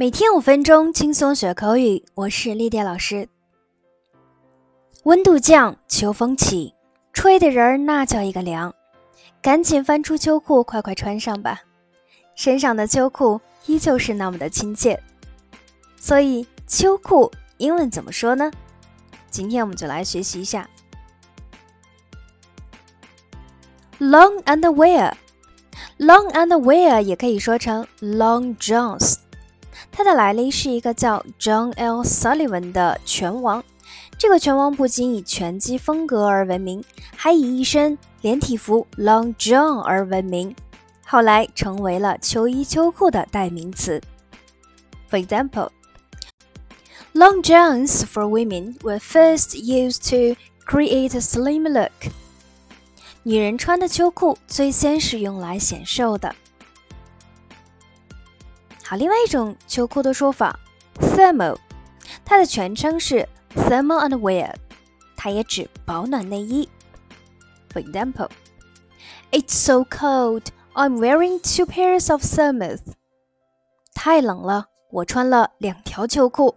每天五分钟轻松学口语，我是丽蝶老师。温度降，秋风起，吹的人儿那叫一个凉，赶紧翻出秋裤，快快穿上吧。身上的秋裤依旧是那么的亲切，所以秋裤英文怎么说呢？今天我们就来学习一下。Long underwear，long underwear 也可以说成 long johns。它的来历是一个叫 John L. Sullivan 的拳王。这个拳王不仅以拳击风格而闻名，还以一身连体服 Long John 而闻名，后来成为了秋衣秋裤的代名词。For example, long johns for women were first used to create a slim look. 女人穿的秋裤最先是用来显瘦的。好，另外一种秋裤的说法，thermal，它的全称是 thermal underwear，它也指保暖内衣。For example, it's so cold, I'm wearing two pairs of thermals。太冷了，我穿了两条秋裤。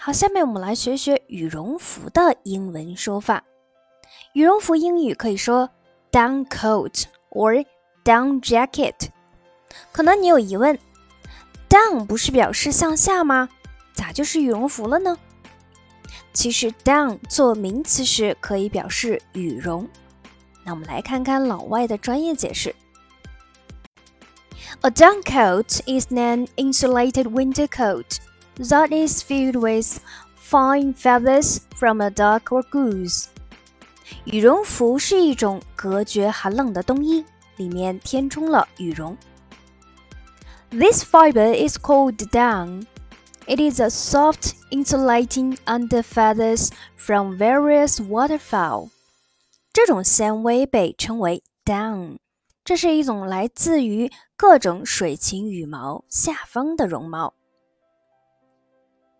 好，下面我们来学学羽绒服的英文说法。羽绒服英语可以说 down coat or Down jacket，可能你有疑问，down 不是表示向下吗？咋就是羽绒服了呢？其实 down 做名词时可以表示羽绒。那我们来看看老外的专业解释：A down coat is an insulated winter coat that is filled with fine feathers from a duck or goose。羽绒服是一种隔绝寒冷的冬衣。 里面填充了羽绒。This fiber is called down. It is a soft insulating under feathers from various waterfowl. 这种纤维被称为 down，这是一种来自于各种水禽羽毛下方的绒毛。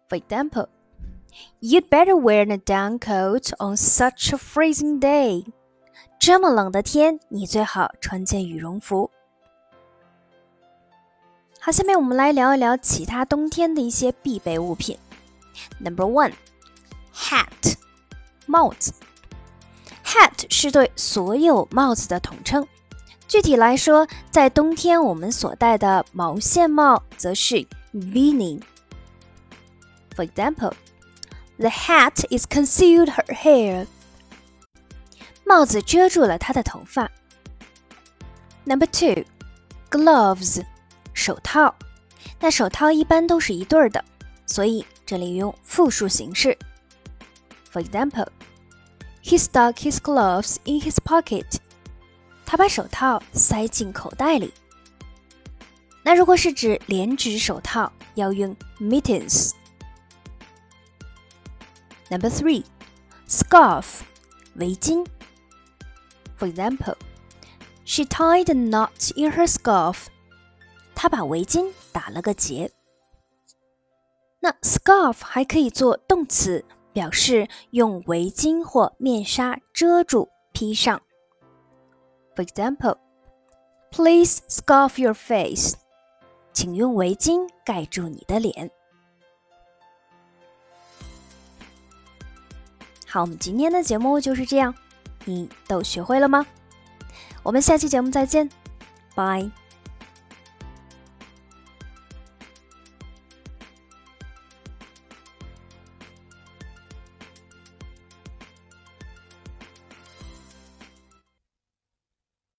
For example, you'd better wear a down coat on such a freezing day. 这么冷的天，你最好穿件羽绒服。好，下面我们来聊一聊其他冬天的一些必备物品。Number one，hat，帽子。hat 是对所有帽子的统称。具体来说，在冬天我们所戴的毛线帽则是 beanie。For example，the hat is concealed her hair。帽子遮住了他的头发。Number two, gloves，手套。那手套一般都是一对儿的，所以这里用复数形式。For example, he stuck his gloves in his pocket。他把手套塞进口袋里。那如果是指连指手套，要用 mittens。Number three, scarf，围巾。For example, she tied a knot in her scarf. 她把围巾打了个结。那 scarf 还可以做动词，表示用围巾或面纱遮住、披上。For example, please scarf your face. 请用围巾盖住你的脸。好，我们今天的节目就是这样。你都学会了吗？我们下期节目再见，拜。